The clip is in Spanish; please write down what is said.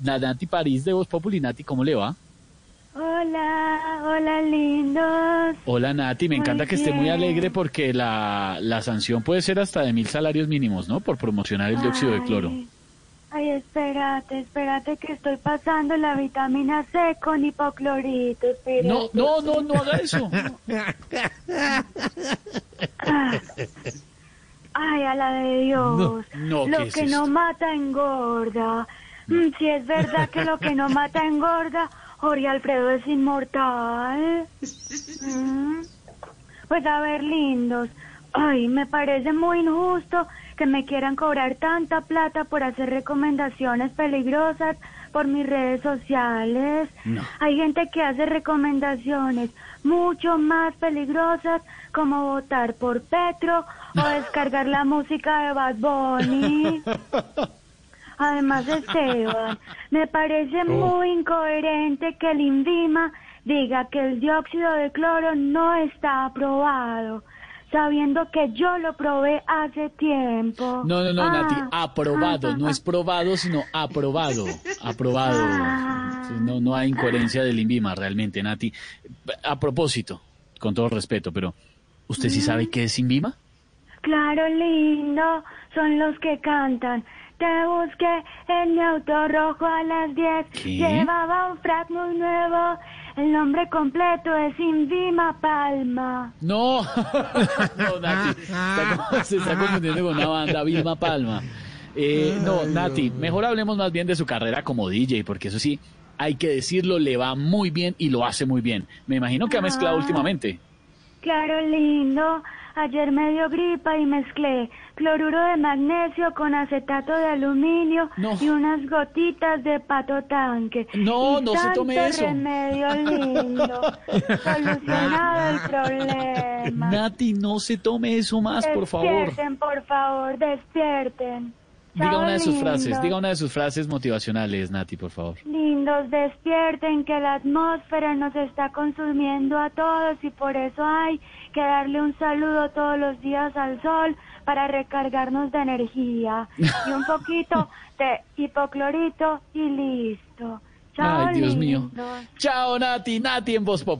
Nati París de Voz Populi. Nati, ¿cómo le va? Hola, hola lindos. Hola Nati, me Muy encanta que esté muy alegre porque la, la sanción puede ser hasta de mil salarios mínimos, ¿no? Por promocionar el dióxido de cloro. Ay, espérate, espérate que estoy pasando la vitamina C con hipoclorito. espérate. No, no, no, no haga eso. Ay, a la de Dios. No, ¿qué lo que no mata engorda. Mm, si es verdad que lo que no mata engorda, Jorge Alfredo es inmortal. Mm. Pues a ver, lindos. Ay, me parece muy injusto que me quieran cobrar tanta plata por hacer recomendaciones peligrosas por mis redes sociales. No. Hay gente que hace recomendaciones mucho más peligrosas como votar por Petro o descargar la música de Bad Bunny. Además, Esteban, me parece muy incoherente que el INVIMA diga que el dióxido de cloro no está aprobado, sabiendo que yo lo probé hace tiempo. No, no, no, Ah, Nati, aprobado, ah, no ah, es probado, sino aprobado, aprobado. Ah. Sí, No, no hay incoherencia del INVIMA realmente, Nati. A propósito, con todo respeto, pero ¿usted sí sabe qué es INVIMA? Claro, lindo, son los que cantan. Te busqué en mi auto rojo a las 10. ¿Qué? Llevaba un frac muy nuevo. El nombre completo es Invima Palma. No, no, Nati, está se está confundiendo con una banda, Vilma Palma. Eh, no, Nati, mejor hablemos más bien de su carrera como DJ, porque eso sí, hay que decirlo, le va muy bien y lo hace muy bien. Me imagino que ha mezclado Ah. últimamente. Claro, lindo. Ayer me dio gripa y mezclé cloruro de magnesio con acetato de aluminio No. y unas gotitas de pato tanque. No, Y no se tome eso. remedio lindo. Solucionado el problema. Nati, no se tome eso más, por favor. Despierten, por favor, despierten. Diga una de sus frases, diga una de sus frases motivacionales, Nati, por favor. Lindos, despierten que la atmósfera nos está consumiendo a todos y por eso hay que darle un saludo todos los días al sol para recargarnos de energía y un poquito de hipoclorito y listo. Chao, Ay, Dios mío. lindos. Chao, Nati, Nati en Voz Pop.